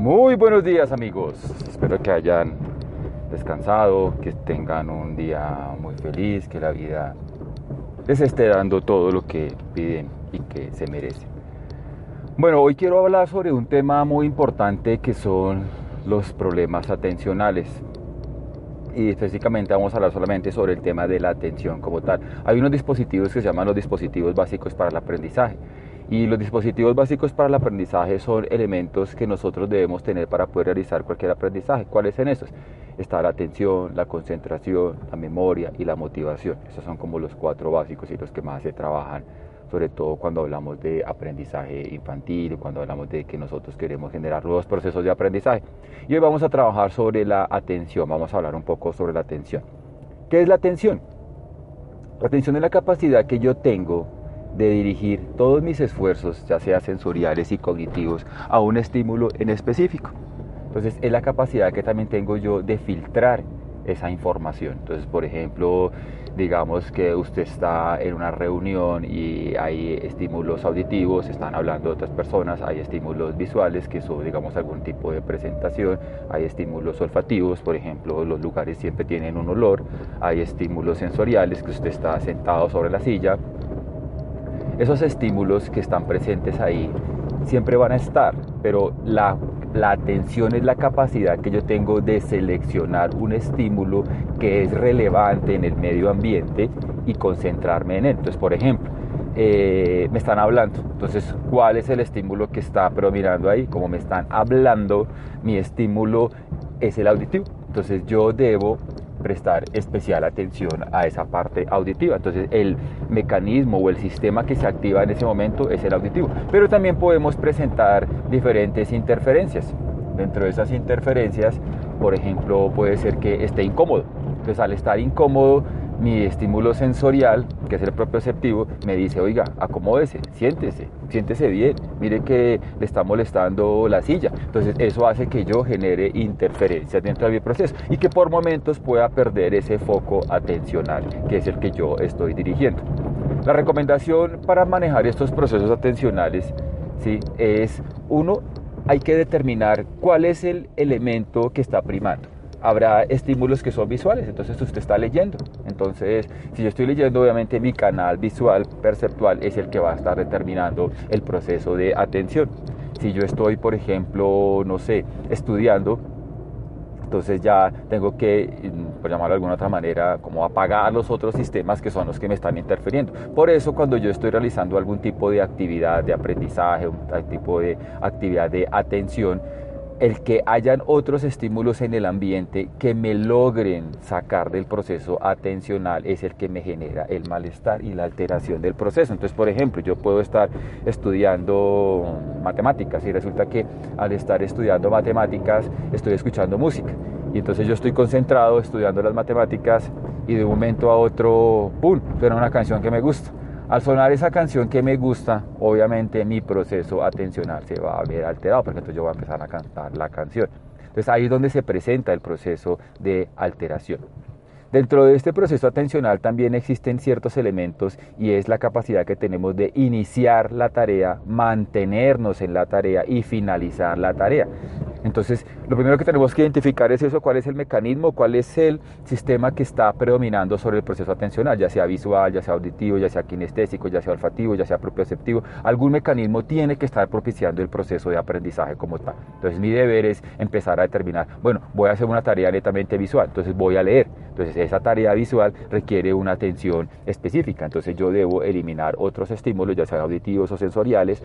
Muy buenos días amigos, espero que hayan descansado, que tengan un día muy feliz, que la vida les esté dando todo lo que piden y que se merecen. Bueno, hoy quiero hablar sobre un tema muy importante que son los problemas atencionales. Y específicamente vamos a hablar solamente sobre el tema de la atención como tal. Hay unos dispositivos que se llaman los dispositivos básicos para el aprendizaje y los dispositivos básicos para el aprendizaje son elementos que nosotros debemos tener para poder realizar cualquier aprendizaje. ¿Cuáles son esos? Está la atención, la concentración, la memoria y la motivación. Esos son como los cuatro básicos y los que más se trabajan, sobre todo cuando hablamos de aprendizaje infantil, cuando hablamos de que nosotros queremos generar nuevos procesos de aprendizaje. Y hoy vamos a trabajar sobre la atención, vamos a hablar un poco sobre la atención. ¿Qué es la atención? La atención es la capacidad que yo tengo de dirigir todos mis esfuerzos, ya sea sensoriales y cognitivos, a un estímulo en específico. Entonces es la capacidad que también tengo yo de filtrar esa información. Entonces, por ejemplo, digamos que usted está en una reunión y hay estímulos auditivos, están hablando otras personas, hay estímulos visuales que son, digamos, algún tipo de presentación, hay estímulos olfativos, por ejemplo, los lugares siempre tienen un olor, hay estímulos sensoriales que usted está sentado sobre la silla, esos estímulos que están presentes ahí siempre van a estar, pero la, atención es la capacidad que yo tengo de seleccionar un estímulo que es relevante en el medio ambiente y concentrarme en él. Entonces, por ejemplo, eh, me están hablando. Entonces, ¿cuál es el estímulo que está predominando ahí? Como me están hablando, mi estímulo es el auditivo. Entonces, yo debo prestar especial atención a esa parte auditiva. Entonces el mecanismo o el sistema que se activa en ese momento es el auditivo. Pero también podemos presentar diferentes interferencias. Dentro de esas interferencias, por ejemplo, puede ser que esté incómodo. Entonces al estar incómodo mi estímulo sensorial, que es el propioceptivo, me dice, oiga, acomódese, siéntese, siéntese bien, mire que le está molestando la silla. Entonces eso hace que yo genere interferencias dentro de mi proceso y que por momentos pueda perder ese foco atencional, que es el que yo estoy dirigiendo. La recomendación para manejar estos procesos atencionales ¿sí? es, uno, hay que determinar cuál es el elemento que está primando habrá estímulos que son visuales, entonces usted está leyendo. Entonces, si yo estoy leyendo, obviamente mi canal visual perceptual es el que va a estar determinando el proceso de atención. Si yo estoy, por ejemplo, no sé, estudiando, entonces ya tengo que, por llamarlo de alguna otra manera, como apagar los otros sistemas que son los que me están interfiriendo. Por eso cuando yo estoy realizando algún tipo de actividad de aprendizaje, un tipo de actividad de atención, el que hayan otros estímulos en el ambiente que me logren sacar del proceso atencional es el que me genera el malestar y la alteración del proceso. Entonces, por ejemplo, yo puedo estar estudiando matemáticas y resulta que al estar estudiando matemáticas estoy escuchando música. Y entonces yo estoy concentrado estudiando las matemáticas y de un momento a otro, ¡pum!, suena una canción que me gusta. Al sonar esa canción que me gusta, obviamente mi proceso atencional se va a ver alterado, porque entonces yo voy a empezar a cantar la canción. Entonces ahí es donde se presenta el proceso de alteración. Dentro de este proceso atencional también existen ciertos elementos y es la capacidad que tenemos de iniciar la tarea, mantenernos en la tarea y finalizar la tarea. Entonces, lo primero que tenemos que identificar es eso, cuál es el mecanismo, cuál es el sistema que está predominando sobre el proceso atencional, ya sea visual, ya sea auditivo, ya sea kinestésico, ya sea olfativo, ya sea propioceptivo. Algún mecanismo tiene que estar propiciando el proceso de aprendizaje como tal. Entonces, mi deber es empezar a determinar, bueno, voy a hacer una tarea netamente visual, entonces voy a leer. Entonces, esa tarea visual requiere una atención específica, entonces yo debo eliminar otros estímulos, ya sean auditivos o sensoriales,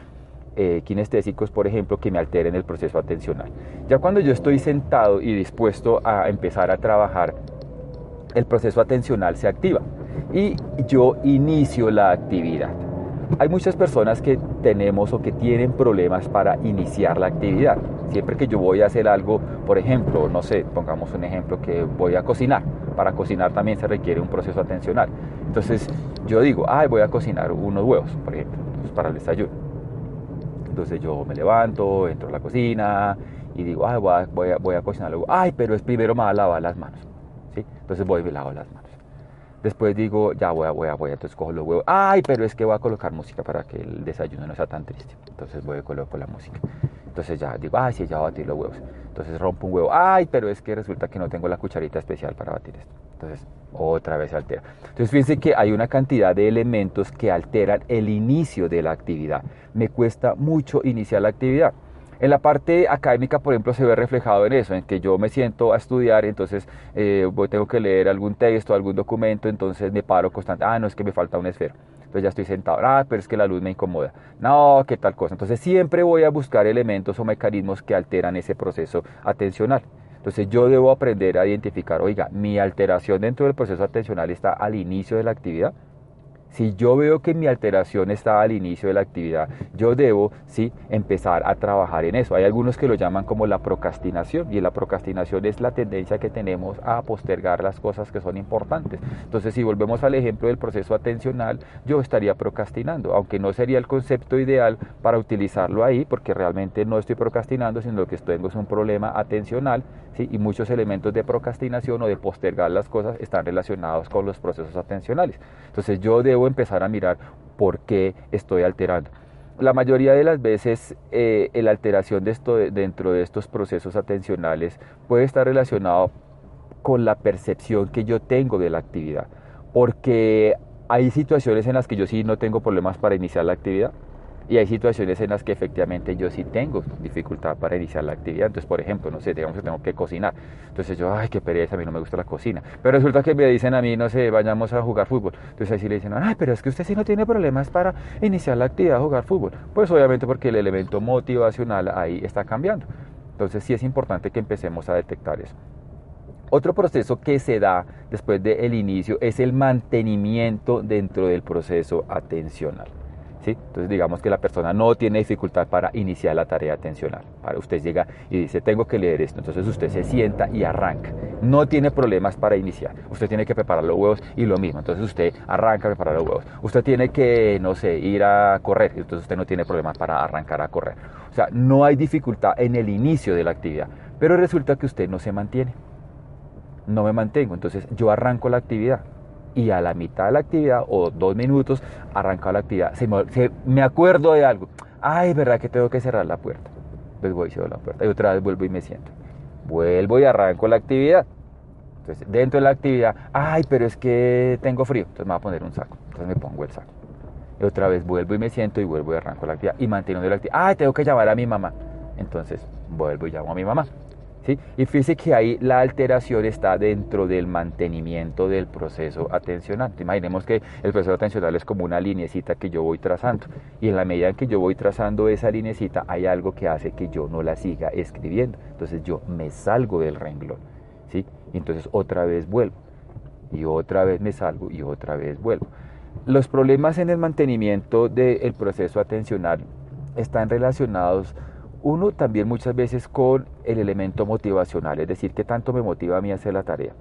eh, kinestésicos, por ejemplo, que me alteren el proceso atencional. Ya cuando yo estoy sentado y dispuesto a empezar a trabajar, el proceso atencional se activa y yo inicio la actividad. Hay muchas personas que tenemos o que tienen problemas para iniciar la actividad. Siempre que yo voy a hacer algo, por ejemplo, no sé, pongamos un ejemplo que voy a cocinar. Para cocinar también se requiere un proceso atencional. Entonces yo digo, ay, voy a cocinar unos huevos, por ejemplo, para el desayuno entonces yo me levanto, entro a la cocina y digo, ay, voy a, voy a, cocinar algo. Ay, pero es primero me voy a lavar las manos. ¿sí? Entonces voy y me lavo las manos. Después digo, ya voy a, voy a, voy a, entonces cojo los huevos. Ay, pero es que voy a colocar música para que el desayuno no sea tan triste. Entonces voy y coloco la música. Entonces ya digo, ay, sí, ya a batir los huevos. Entonces rompo un huevo, ay, pero es que resulta que no tengo la cucharita especial para batir esto. Entonces otra vez altera. Entonces fíjense que hay una cantidad de elementos que alteran el inicio de la actividad. Me cuesta mucho iniciar la actividad. En la parte académica, por ejemplo, se ve reflejado en eso, en que yo me siento a estudiar, entonces eh, tengo que leer algún texto, algún documento, entonces me paro constante, ah, no es que me falta un esfero, entonces ya estoy sentado, ah, pero es que la luz me incomoda, no, qué tal cosa. Entonces siempre voy a buscar elementos o mecanismos que alteran ese proceso atencional. Entonces yo debo aprender a identificar, oiga, mi alteración dentro del proceso atencional está al inicio de la actividad si yo veo que mi alteración está al inicio de la actividad, yo debo ¿sí? empezar a trabajar en eso. Hay algunos que lo llaman como la procrastinación y la procrastinación es la tendencia que tenemos a postergar las cosas que son importantes. Entonces, si volvemos al ejemplo del proceso atencional, yo estaría procrastinando, aunque no sería el concepto ideal para utilizarlo ahí, porque realmente no estoy procrastinando, sino que tengo un problema atencional ¿sí? y muchos elementos de procrastinación o de postergar las cosas están relacionados con los procesos atencionales. Entonces, yo debo empezar a mirar por qué estoy alterando. La mayoría de las veces eh, la alteración de esto, dentro de estos procesos atencionales puede estar relacionado con la percepción que yo tengo de la actividad, porque hay situaciones en las que yo sí no tengo problemas para iniciar la actividad, y hay situaciones en las que efectivamente yo sí tengo dificultad para iniciar la actividad. Entonces, por ejemplo, no sé, digamos que tengo que cocinar. Entonces yo, ay, qué pereza, a mí no me gusta la cocina. Pero resulta que me dicen a mí, no sé, vayamos a jugar fútbol. Entonces ahí sí le dicen, ay, pero es que usted sí no tiene problemas para iniciar la actividad de jugar fútbol. Pues obviamente porque el elemento motivacional ahí está cambiando. Entonces sí es importante que empecemos a detectar eso. Otro proceso que se da después del inicio es el mantenimiento dentro del proceso atencional. Entonces digamos que la persona no tiene dificultad para iniciar la tarea atencional. Usted llega y dice, tengo que leer esto. Entonces usted se sienta y arranca. No tiene problemas para iniciar. Usted tiene que preparar los huevos y lo mismo. Entonces usted arranca a preparar los huevos. Usted tiene que, no sé, ir a correr. Entonces usted no tiene problemas para arrancar a correr. O sea, no hay dificultad en el inicio de la actividad. Pero resulta que usted no se mantiene. No me mantengo. Entonces yo arranco la actividad y a la mitad de la actividad o dos minutos arrancaba la actividad, me, acuerdo de algo. Ay, verdad que tengo que cerrar la puerta. Entonces voy y cierro la puerta y otra vez vuelvo y me siento. Vuelvo y arranco la actividad. Entonces, dentro de la actividad, ay, pero es que tengo frío. Entonces me voy a poner un saco. Entonces me pongo el saco. Y otra vez vuelvo y me siento y vuelvo y arranco la actividad. Y mantengo la actividad. Ay, tengo que llamar a mi mamá. Entonces vuelvo y llamo a mi mamá. Y fíjese que ahí la alteración está dentro del mantenimiento del proceso atencional. Imaginemos que el proceso atencional es como una linecita que yo voy trazando y en la medida en que yo voy trazando esa linecita hay algo que hace que yo no la siga escribiendo. Entonces yo me salgo del renglón, ¿sí? Y entonces otra vez vuelvo y otra vez me salgo y otra vez vuelvo. Los problemas en el mantenimiento del proceso atencional están relacionados uno también muchas veces con el elemento motivacional, es decir, qué tanto me motiva a mí hacer la tarea.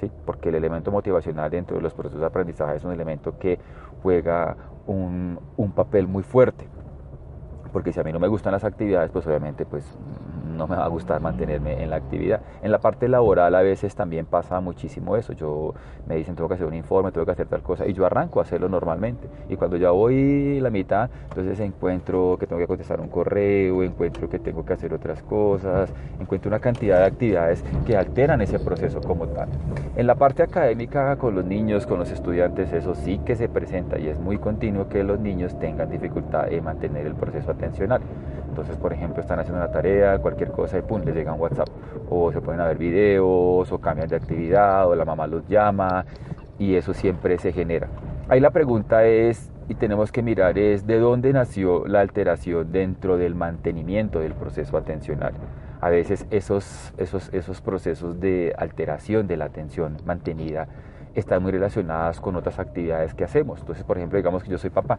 ¿Sí? Porque el elemento motivacional dentro de los procesos de aprendizaje es un elemento que juega un, un papel muy fuerte. Porque si a mí no me gustan las actividades, pues obviamente pues no me va a gustar mantenerme en la actividad. En la parte laboral a veces también pasa muchísimo eso. Yo me dicen tengo que hacer un informe, tengo que hacer tal cosa y yo arranco a hacerlo normalmente. Y cuando ya voy la mitad, entonces encuentro que tengo que contestar un correo, encuentro que tengo que hacer otras cosas, encuentro una cantidad de actividades que alteran ese proceso como tal. En la parte académica con los niños, con los estudiantes, eso sí que se presenta y es muy continuo que los niños tengan dificultad en mantener el proceso atencional. Entonces, por ejemplo, están haciendo una tarea, cualquier cosa y pum, les llega un WhatsApp. O se pueden ver videos, o cambian de actividad, o la mamá los llama, y eso siempre se genera. Ahí la pregunta es, y tenemos que mirar, es de dónde nació la alteración dentro del mantenimiento del proceso atencional. A veces esos, esos, esos procesos de alteración de la atención mantenida están muy relacionadas con otras actividades que hacemos. Entonces, por ejemplo, digamos que yo soy papá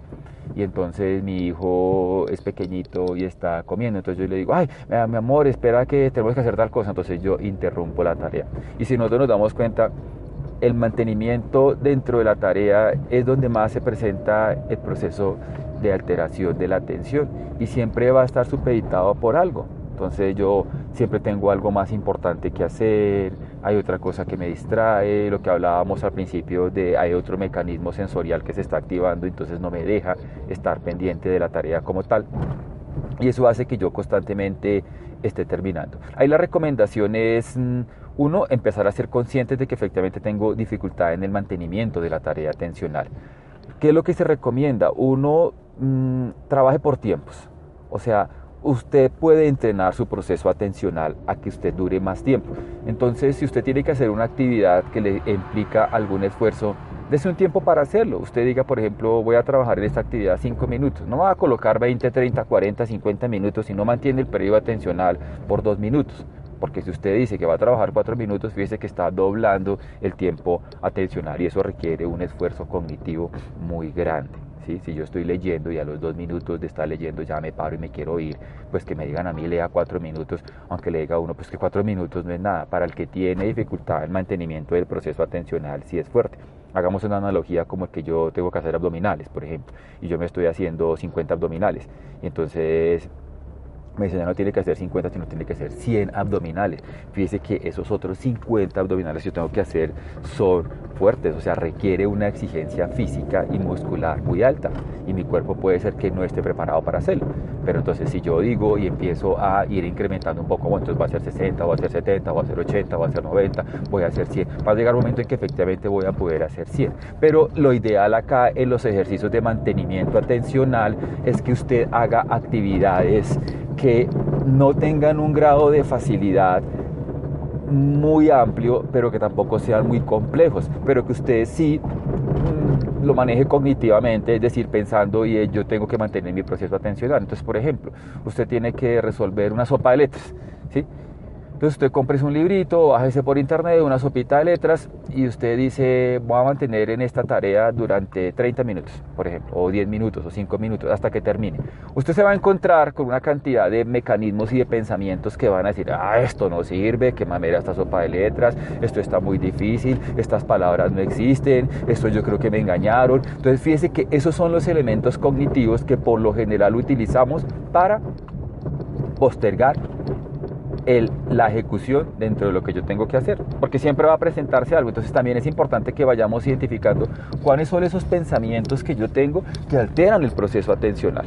y entonces mi hijo es pequeñito y está comiendo. Entonces yo le digo, ay, mi amor, espera que tenemos que hacer tal cosa. Entonces yo interrumpo la tarea. Y si nosotros nos damos cuenta, el mantenimiento dentro de la tarea es donde más se presenta el proceso de alteración de la atención y siempre va a estar supeditado por algo. Entonces yo siempre tengo algo más importante que hacer, hay otra cosa que me distrae, lo que hablábamos al principio de hay otro mecanismo sensorial que se está activando, entonces no me deja estar pendiente de la tarea como tal. Y eso hace que yo constantemente esté terminando. Ahí la recomendación es, mm, uno, empezar a ser consciente de que efectivamente tengo dificultad en el mantenimiento de la tarea atencional. ¿Qué es lo que se recomienda? Uno, mmm, trabaje por tiempos. O sea, usted puede entrenar su proceso atencional a que usted dure más tiempo. Entonces, si usted tiene que hacer una actividad que le implica algún esfuerzo, Dese un tiempo para hacerlo. Usted diga, por ejemplo, voy a trabajar en esta actividad 5 minutos. No va a colocar 20, 30, 40, 50 minutos si no mantiene el periodo atencional por 2 minutos. Porque si usted dice que va a trabajar 4 minutos, fíjese que está doblando el tiempo atencional y eso requiere un esfuerzo cognitivo muy grande. Si yo estoy leyendo y a los dos minutos de estar leyendo ya me paro y me quiero ir, pues que me digan a mí lea cuatro minutos, aunque le diga a uno, pues que cuatro minutos no es nada. Para el que tiene dificultad en mantenimiento del proceso atencional, sí es fuerte. Hagamos una analogía como el que yo tengo que hacer abdominales, por ejemplo, y yo me estoy haciendo 50 abdominales. Y entonces me dice, ya no tiene que hacer 50, sino tiene que hacer 100 abdominales. Fíjese que esos otros 50 abdominales que yo tengo que hacer son fuertes, o sea, requiere una exigencia física y muscular muy alta. Y mi cuerpo puede ser que no esté preparado para hacerlo. Pero entonces si yo digo y empiezo a ir incrementando un poco, bueno, entonces va a ser 60, va a ser 70, va a ser 80, va a ser 90, voy a hacer 100. Va a llegar un momento en que efectivamente voy a poder hacer 100. Pero lo ideal acá en los ejercicios de mantenimiento atencional es que usted haga actividades que no tengan un grado de facilidad muy amplio, pero que tampoco sean muy complejos, pero que usted sí mm, lo maneje cognitivamente, es decir, pensando y yo tengo que mantener mi proceso atencional. Entonces, por ejemplo, usted tiene que resolver una sopa de letras, ¿sí? Entonces usted compre un librito, bájese por internet, una sopita de letras y usted dice, voy a mantener en esta tarea durante 30 minutos, por ejemplo, o 10 minutos o 5 minutos hasta que termine. Usted se va a encontrar con una cantidad de mecanismos y de pensamientos que van a decir, ah, esto no sirve, qué mamera esta sopa de letras, esto está muy difícil, estas palabras no existen, esto yo creo que me engañaron. Entonces fíjese que esos son los elementos cognitivos que por lo general utilizamos para postergar la ejecución dentro de lo que yo tengo que hacer, porque siempre va a presentarse algo, entonces también es importante que vayamos identificando cuáles son esos pensamientos que yo tengo que alteran el proceso atencional,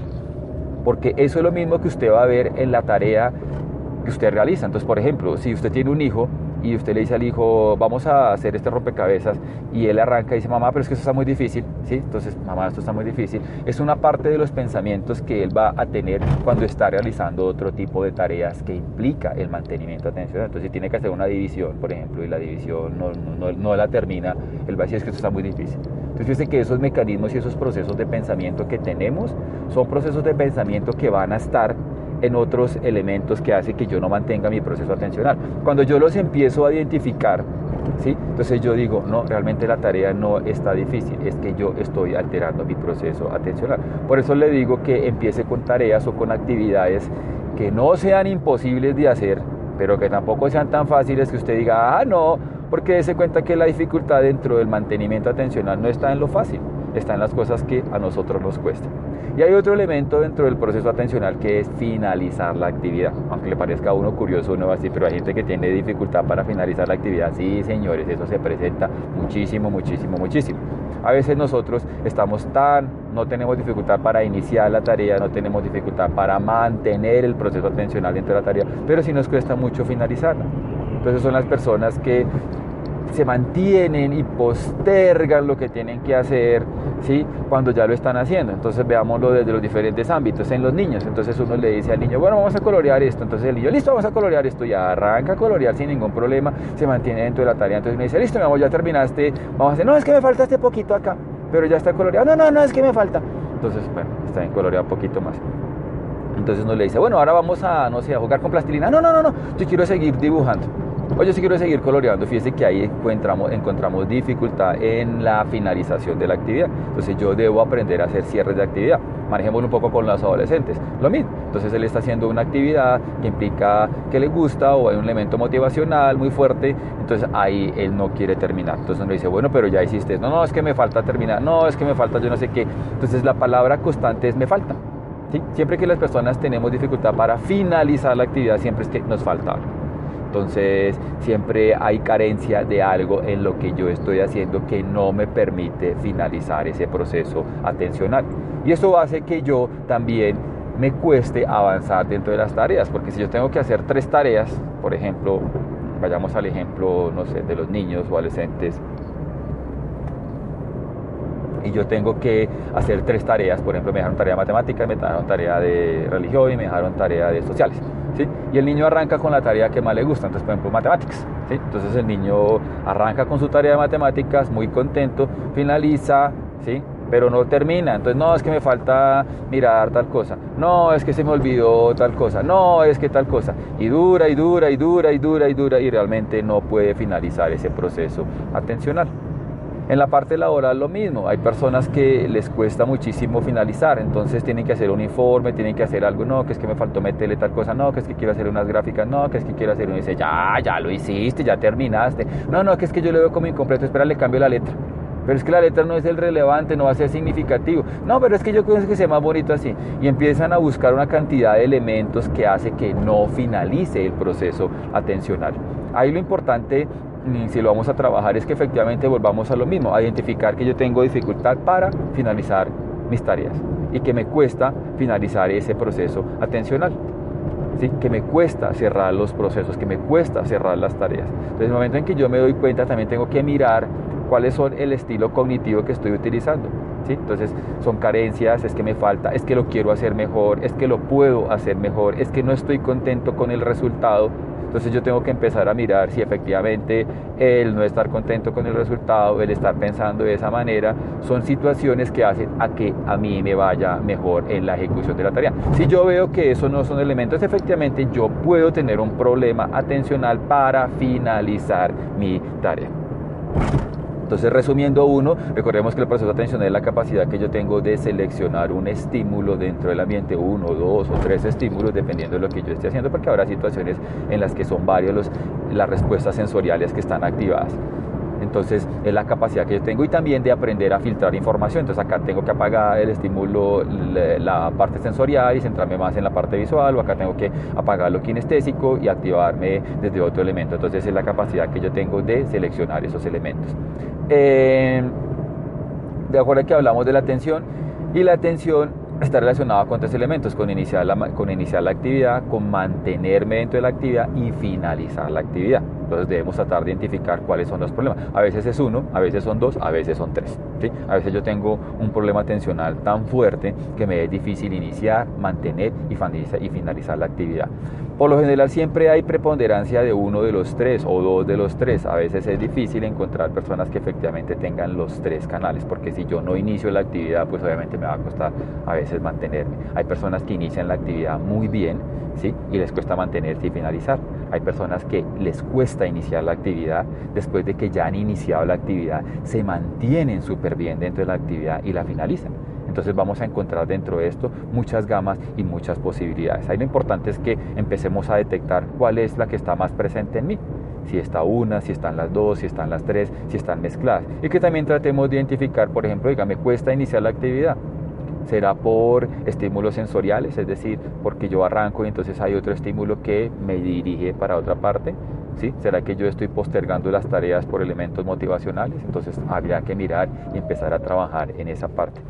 porque eso es lo mismo que usted va a ver en la tarea que usted realiza, entonces por ejemplo, si usted tiene un hijo, y usted le dice al hijo, vamos a hacer este rompecabezas, y él arranca y dice, mamá, pero es que eso está muy difícil, ¿sí? Entonces, mamá, esto está muy difícil. Es una parte de los pensamientos que él va a tener cuando está realizando otro tipo de tareas que implica el mantenimiento atencional. Entonces, si tiene que hacer una división, por ejemplo, y la división no, no, no la termina, él va a decir, es que esto está muy difícil. Entonces, fíjense que esos mecanismos y esos procesos de pensamiento que tenemos son procesos de pensamiento que van a estar en otros elementos que hace que yo no mantenga mi proceso atencional. Cuando yo los empiezo a identificar, ¿sí? entonces yo digo, no, realmente la tarea no está difícil, es que yo estoy alterando mi proceso atencional. Por eso le digo que empiece con tareas o con actividades que no sean imposibles de hacer, pero que tampoco sean tan fáciles que usted diga, ah, no, porque se cuenta que la dificultad dentro del mantenimiento atencional no está en lo fácil, está en las cosas que a nosotros nos cuestan. Y hay otro elemento dentro del proceso atencional que es finalizar la actividad. Aunque le parezca a uno curioso, uno va a decir, pero hay gente que tiene dificultad para finalizar la actividad. Sí, señores, eso se presenta muchísimo, muchísimo, muchísimo. A veces nosotros estamos tan, no tenemos dificultad para iniciar la tarea, no tenemos dificultad para mantener el proceso atencional dentro de la tarea, pero sí nos cuesta mucho finalizarla. Entonces son las personas que se mantienen y postergan lo que tienen que hacer ¿sí? cuando ya lo están haciendo. Entonces veámoslo desde los diferentes ámbitos. En los niños, entonces uno le dice al niño, bueno, vamos a colorear esto. Entonces el niño, listo, vamos a colorear esto. Y arranca a colorear sin ningún problema, se mantiene dentro de la tarea. Entonces me dice, listo, mi amor, ya terminaste, vamos a hacer, no, es que me falta este poquito acá, pero ya está coloreado. No, no, no, es que me falta. Entonces, bueno, está bien coloreado un poquito más. Entonces uno le dice, bueno, ahora vamos a, no sé, a jugar con plastilina. No, no, no, no, yo quiero seguir dibujando. Oye, si quiero seguir coloreando, fíjese que ahí encontramos, encontramos dificultad en la finalización de la actividad. Entonces yo debo aprender a hacer cierres de actividad. Manejémoslo un poco con los adolescentes. Lo mismo. Entonces él está haciendo una actividad que implica que le gusta o hay un elemento motivacional muy fuerte. Entonces ahí él no quiere terminar. Entonces uno dice, bueno, pero ya hiciste. No, no, es que me falta terminar. No, es que me falta yo no sé qué. Entonces la palabra constante es me falta. ¿Sí? Siempre que las personas tenemos dificultad para finalizar la actividad, siempre es que nos falta algo. Entonces siempre hay carencia de algo en lo que yo estoy haciendo que no me permite finalizar ese proceso atencional. Y eso hace que yo también me cueste avanzar dentro de las tareas, porque si yo tengo que hacer tres tareas, por ejemplo, vayamos al ejemplo, no sé, de los niños o adolescentes, y yo tengo que hacer tres tareas, por ejemplo, me dejaron tarea de matemáticas, me dejaron tarea de religión y me dejaron tarea de sociales. ¿sí? Y el niño arranca con la tarea que más le gusta, entonces, por ejemplo, matemáticas. ¿sí? Entonces el niño arranca con su tarea de matemáticas, muy contento, finaliza, ¿sí? pero no termina. Entonces, no, es que me falta mirar tal cosa. No, es que se me olvidó tal cosa. No, es que tal cosa. Y dura y dura y dura y dura y dura y realmente no puede finalizar ese proceso atencional. En la parte laboral lo mismo, hay personas que les cuesta muchísimo finalizar, entonces tienen que hacer un informe, tienen que hacer algo, no, que es que me faltó meterle tal cosa, no, que es que quiero hacer unas gráficas, no, que es que quiero hacer un dice, ya, ya lo hiciste, ya terminaste, no, no, que es que yo lo veo como incompleto, espera, le cambio la letra. Pero es que la letra no es el relevante, no va a ser significativo. No, pero es que yo creo que sea más bonito así. Y empiezan a buscar una cantidad de elementos que hace que no finalice el proceso atencional. Ahí lo importante si lo vamos a trabajar es que efectivamente volvamos a lo mismo, a identificar que yo tengo dificultad para finalizar mis tareas y que me cuesta finalizar ese proceso atencional. ¿Sí? que me cuesta cerrar los procesos, que me cuesta cerrar las tareas. Entonces, en el momento en que yo me doy cuenta, también tengo que mirar cuáles son el estilo cognitivo que estoy utilizando. Entonces, son carencias, es que me falta, es que lo quiero hacer mejor, es que lo puedo hacer mejor, es que no estoy contento con el resultado entonces yo tengo que empezar a mirar si efectivamente el no estar contento con el resultado, el estar pensando de esa manera, son situaciones que hacen a que a mí me vaya mejor en la ejecución de la tarea. Si yo veo que esos no son elementos, efectivamente yo puedo tener un problema atencional para finalizar mi tarea. Entonces, resumiendo uno, recordemos que el proceso de atención es la capacidad que yo tengo de seleccionar un estímulo dentro del ambiente, uno, dos o tres estímulos, dependiendo de lo que yo esté haciendo, porque habrá situaciones en las que son varios las respuestas sensoriales que están activadas. Entonces es la capacidad que yo tengo y también de aprender a filtrar información. Entonces acá tengo que apagar el estímulo, la parte sensorial y centrarme más en la parte visual o acá tengo que apagar lo kinestésico y activarme desde otro elemento. Entonces es la capacidad que yo tengo de seleccionar esos elementos. Eh, de acuerdo a que hablamos de la atención y la atención está relacionada con tres elementos, con iniciar, la, con iniciar la actividad, con mantenerme dentro de la actividad y finalizar la actividad. Entonces debemos tratar de identificar cuáles son los problemas. A veces es uno, a veces son dos, a veces son tres. A veces yo tengo un problema atencional tan fuerte que me es difícil iniciar, mantener y finalizar la actividad. Por lo general siempre hay preponderancia de uno de los tres o dos de los tres. A veces es difícil encontrar personas que efectivamente tengan los tres canales, porque si yo no inicio la actividad, pues obviamente me va a costar a veces mantenerme. Hay personas que inician la actividad muy bien, ¿sí? Y les cuesta mantenerse y finalizar. Hay personas que les cuesta iniciar la actividad, después de que ya han iniciado la actividad, se mantienen súper bien dentro de la actividad y la finalizan. Entonces vamos a encontrar dentro de esto muchas gamas y muchas posibilidades. Ahí lo importante es que empecemos a detectar cuál es la que está más presente en mí. Si está una, si están las dos, si están las tres, si están mezcladas. Y que también tratemos de identificar, por ejemplo, diga, me cuesta iniciar la actividad será por estímulos sensoriales, es decir, porque yo arranco y entonces hay otro estímulo que me dirige para otra parte. ¿Sí? ¿Será que yo estoy postergando las tareas por elementos motivacionales? Entonces habría que mirar y empezar a trabajar en esa parte.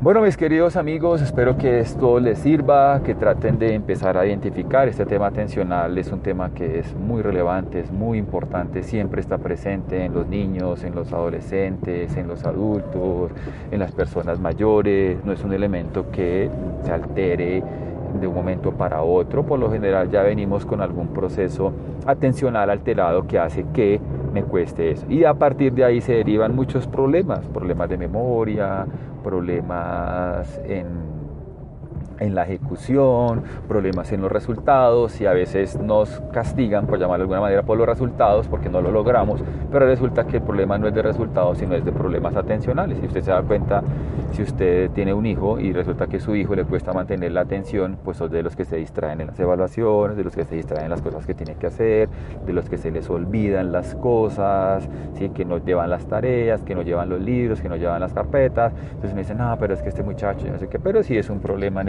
Bueno, mis queridos amigos, espero que esto les sirva, que traten de empezar a identificar este tema atencional. Es un tema que es muy relevante, es muy importante, siempre está presente en los niños, en los adolescentes, en los adultos, en las personas mayores. No es un elemento que se altere de un momento para otro. Por lo general ya venimos con algún proceso atencional alterado que hace que me cueste eso. Y a partir de ahí se derivan muchos problemas, problemas de memoria, problemas en en la ejecución, problemas en los resultados y a veces nos castigan, por llamarlo de alguna manera, por los resultados porque no lo logramos, pero resulta que el problema no es de resultados, sino es de problemas atencionales. Si usted se da cuenta, si usted tiene un hijo y resulta que su hijo le cuesta mantener la atención, pues son de los que se distraen en las evaluaciones, de los que se distraen en las cosas que tiene que hacer, de los que se les olvidan las cosas, ¿sí? que no llevan las tareas, que no llevan los libros, que no llevan las carpetas. Entonces me dicen, no, pero es que este muchacho, no sé qué, pero sí es un problema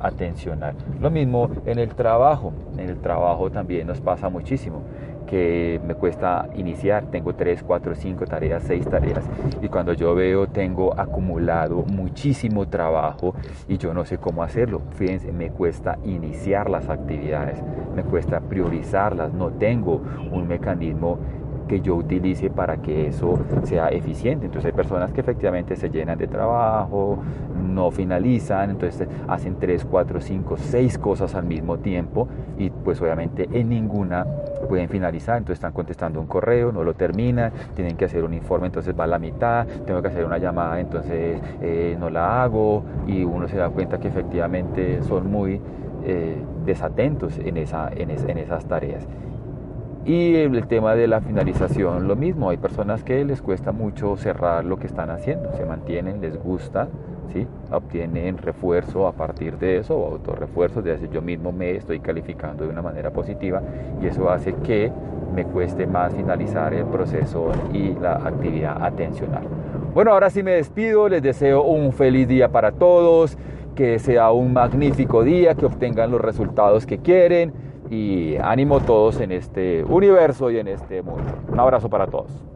atencional. Lo mismo en el trabajo, en el trabajo también nos pasa muchísimo. que me cuesta iniciar. Tengo 3, 4, 5 tareas, 6 tareas. Y cuando yo veo tengo acumulado muchísimo trabajo y yo no sé cómo hacerlo. Fíjense, me cuesta iniciar las actividades, me cuesta priorizarlas. No tengo un mecanismo que yo utilice para que eso sea eficiente. Entonces hay personas que efectivamente se llenan de trabajo, no finalizan, entonces hacen 3, 4, 5, 6 cosas al mismo tiempo y pues obviamente en ninguna pueden finalizar, entonces están contestando un correo, no lo terminan, tienen que hacer un informe, entonces va a la mitad, tengo que hacer una llamada, entonces eh, no la hago y uno se da cuenta que efectivamente son muy eh, desatentos en, en, en esas tareas. Y el tema de la finalización, lo mismo, hay personas que les cuesta mucho cerrar lo que están haciendo, se mantienen, les gusta, ¿sí? obtienen refuerzo a partir de eso, o autorrefuerzo, de decir yo mismo me estoy calificando de una manera positiva y eso hace que me cueste más finalizar el proceso y la actividad atencional. Bueno, ahora sí me despido, les deseo un feliz día para todos, que sea un magnífico día, que obtengan los resultados que quieren y ánimo todos en este universo y en este mundo. Un abrazo para todos.